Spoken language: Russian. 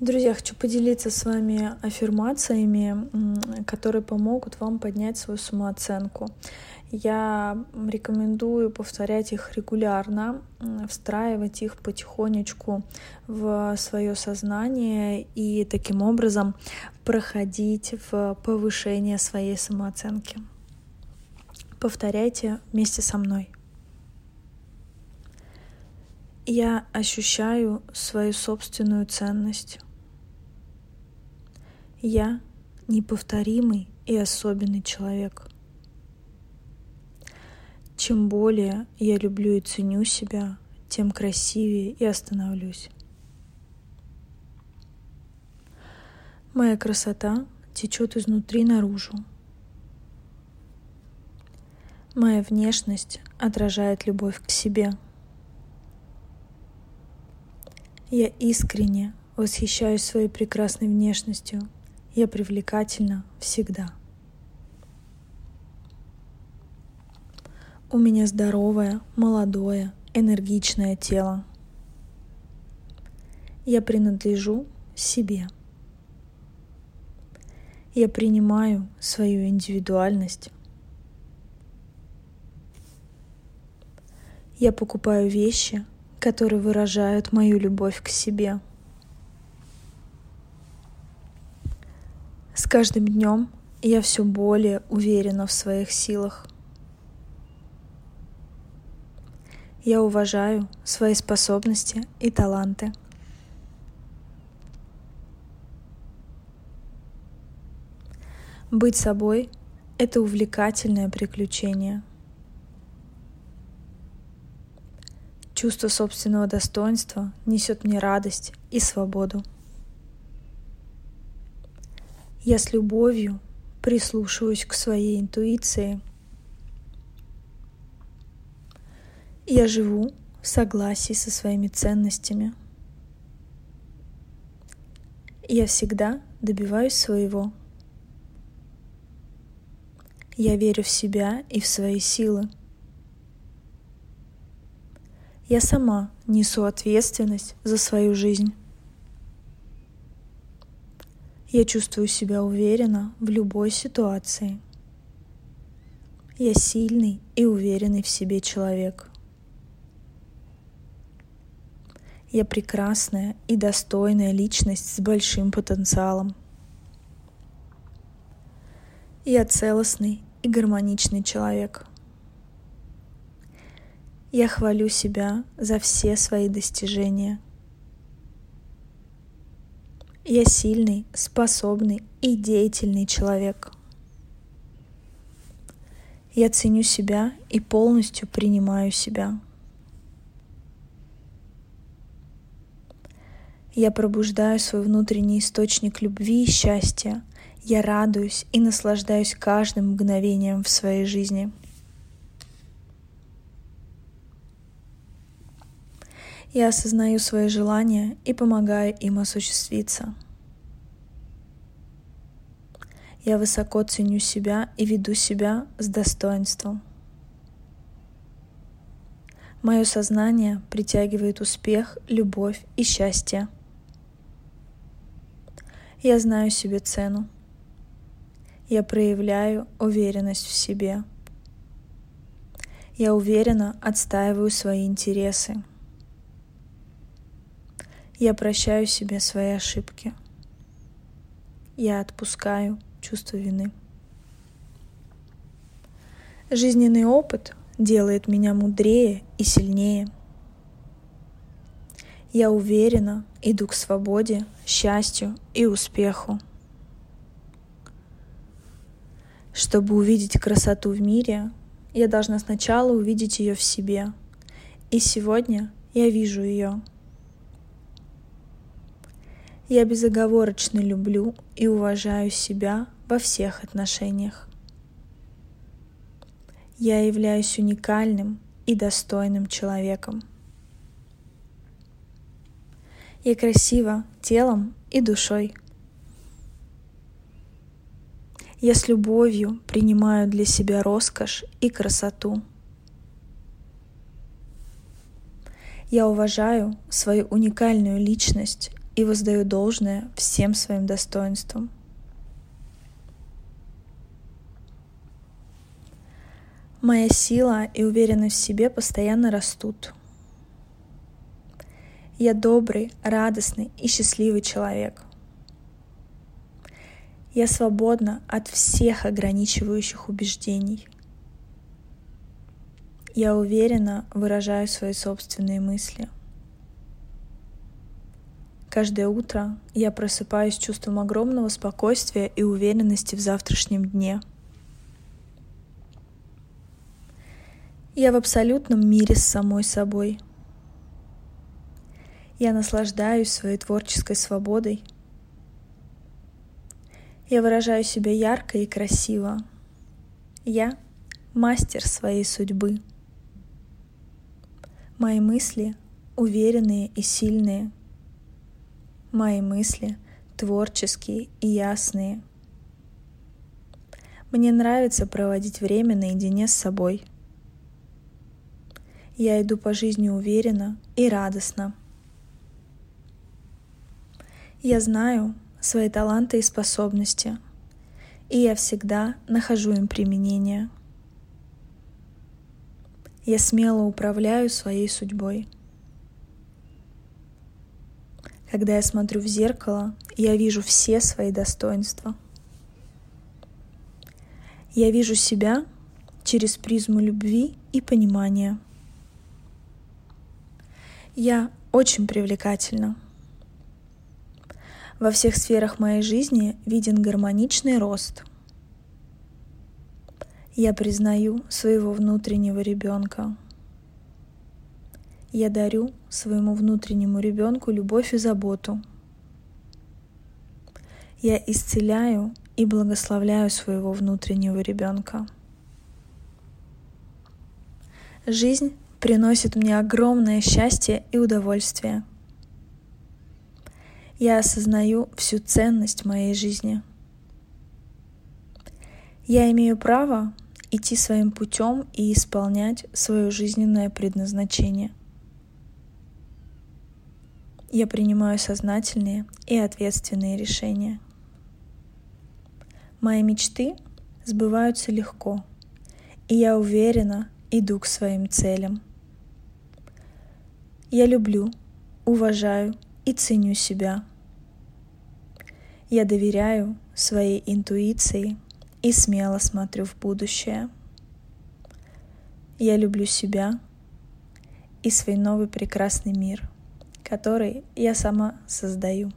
Друзья, хочу поделиться с вами аффирмациями, которые помогут вам поднять свою самооценку. Я рекомендую повторять их регулярно, встраивать их потихонечку в свое сознание и таким образом проходить в повышение своей самооценки. Повторяйте вместе со мной. Я ощущаю свою собственную ценность. Я неповторимый и особенный человек. Чем более я люблю и ценю себя, тем красивее я становлюсь. Моя красота течет изнутри наружу. Моя внешность отражает любовь к себе. Я искренне восхищаюсь своей прекрасной внешностью – я привлекательна всегда. У меня здоровое, молодое, энергичное тело. Я принадлежу себе. Я принимаю свою индивидуальность. Я покупаю вещи, которые выражают мою любовь к себе – С каждым днем я все более уверена в своих силах. Я уважаю свои способности и таланты. Быть собой — это увлекательное приключение. Чувство собственного достоинства несет мне радость и свободу. Я с любовью прислушиваюсь к своей интуиции. Я живу в согласии со своими ценностями. Я всегда добиваюсь своего. Я верю в себя и в свои силы. Я сама несу ответственность за свою жизнь. Я чувствую себя уверенно в любой ситуации. Я сильный и уверенный в себе человек. Я прекрасная и достойная личность с большим потенциалом. Я целостный и гармоничный человек. Я хвалю себя за все свои достижения – я сильный, способный и деятельный человек. Я ценю себя и полностью принимаю себя. Я пробуждаю свой внутренний источник любви и счастья. Я радуюсь и наслаждаюсь каждым мгновением в своей жизни. Я осознаю свои желания и помогаю им осуществиться. Я высоко ценю себя и веду себя с достоинством. Мое сознание притягивает успех, любовь и счастье. Я знаю себе цену. Я проявляю уверенность в себе. Я уверенно отстаиваю свои интересы. Я прощаю себе свои ошибки. Я отпускаю чувство вины. Жизненный опыт делает меня мудрее и сильнее. Я уверенно иду к свободе, счастью и успеху. Чтобы увидеть красоту в мире, я должна сначала увидеть ее в себе. И сегодня я вижу ее. Я безоговорочно люблю и уважаю себя во всех отношениях. Я являюсь уникальным и достойным человеком. Я красива телом и душой. Я с любовью принимаю для себя роскошь и красоту. Я уважаю свою уникальную личность и воздаю должное всем своим достоинствам. Моя сила и уверенность в себе постоянно растут. Я добрый, радостный и счастливый человек. Я свободна от всех ограничивающих убеждений. Я уверенно выражаю свои собственные мысли. Каждое утро я просыпаюсь с чувством огромного спокойствия и уверенности в завтрашнем дне. Я в абсолютном мире с самой собой. Я наслаждаюсь своей творческой свободой – я выражаю себя ярко и красиво. Я мастер своей судьбы. Мои мысли уверенные и сильные. Мои мысли творческие и ясные. Мне нравится проводить время наедине с собой. Я иду по жизни уверенно и радостно. Я знаю, свои таланты и способности, и я всегда нахожу им применение. Я смело управляю своей судьбой. Когда я смотрю в зеркало, я вижу все свои достоинства. Я вижу себя через призму любви и понимания. Я очень привлекательна. Во всех сферах моей жизни виден гармоничный рост. Я признаю своего внутреннего ребенка. Я дарю своему внутреннему ребенку любовь и заботу. Я исцеляю и благословляю своего внутреннего ребенка. Жизнь приносит мне огромное счастье и удовольствие – я осознаю всю ценность моей жизни. Я имею право идти своим путем и исполнять свое жизненное предназначение. Я принимаю сознательные и ответственные решения. Мои мечты сбываются легко, и я уверенно иду к своим целям. Я люблю, уважаю и ценю себя. Я доверяю своей интуиции и смело смотрю в будущее. Я люблю себя и свой новый прекрасный мир, который я сама создаю.